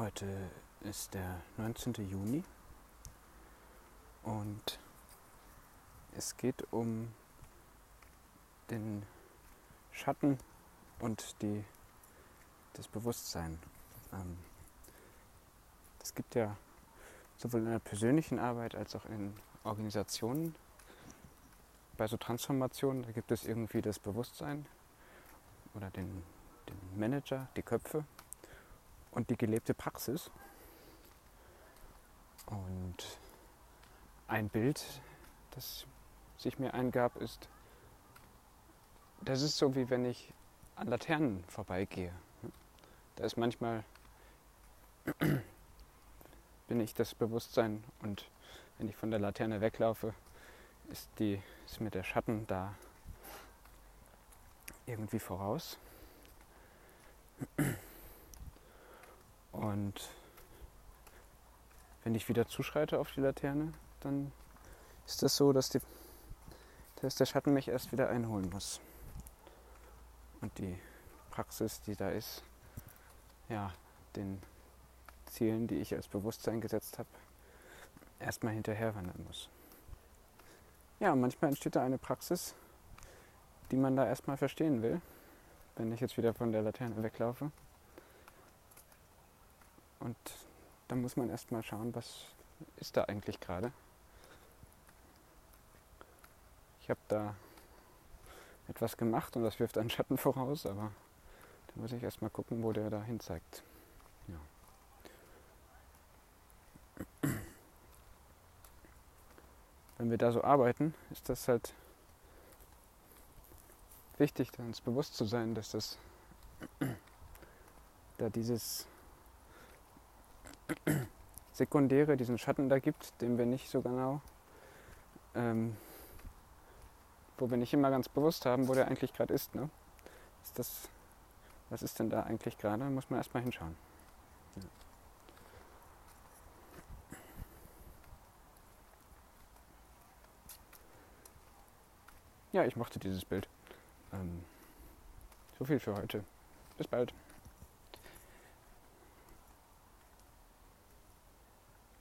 Heute ist der 19. Juni und es geht um den Schatten und die, das Bewusstsein. Ähm, es gibt ja sowohl in der persönlichen Arbeit als auch in Organisationen bei so Transformationen, da gibt es irgendwie das Bewusstsein oder den, den Manager, die Köpfe und die gelebte Praxis. Und ein Bild, das sich mir eingab, ist, das ist so wie wenn ich an Laternen vorbeigehe. Da ist manchmal bin ich das Bewusstsein und wenn ich von der Laterne weglaufe, ist, die, ist mir der Schatten da irgendwie voraus. Und wenn ich wieder zuschreite auf die Laterne, dann ist das so, dass, die, dass der Schatten mich erst wieder einholen muss. Und die Praxis, die da ist, ja, den Zielen, die ich als Bewusstsein gesetzt habe, erstmal hinterherwandern muss. Ja, manchmal entsteht da eine Praxis, die man da erstmal verstehen will, wenn ich jetzt wieder von der Laterne weglaufe. Und dann muss man erstmal schauen, was ist da eigentlich gerade. Ich habe da etwas gemacht und das wirft einen Schatten voraus, aber da muss ich erstmal gucken, wo der da hin zeigt. Ja. Wenn wir da so arbeiten, ist das halt wichtig, uns bewusst zu sein, dass das da dieses Sekundäre, diesen Schatten da gibt, den wir nicht so genau, ähm, wo wir nicht immer ganz bewusst haben, wo der eigentlich gerade ist. Ne? Ist das, was ist denn da eigentlich gerade? Muss man erstmal hinschauen. Ja. ja, ich mochte dieses Bild. Ähm, so viel für heute. Bis bald.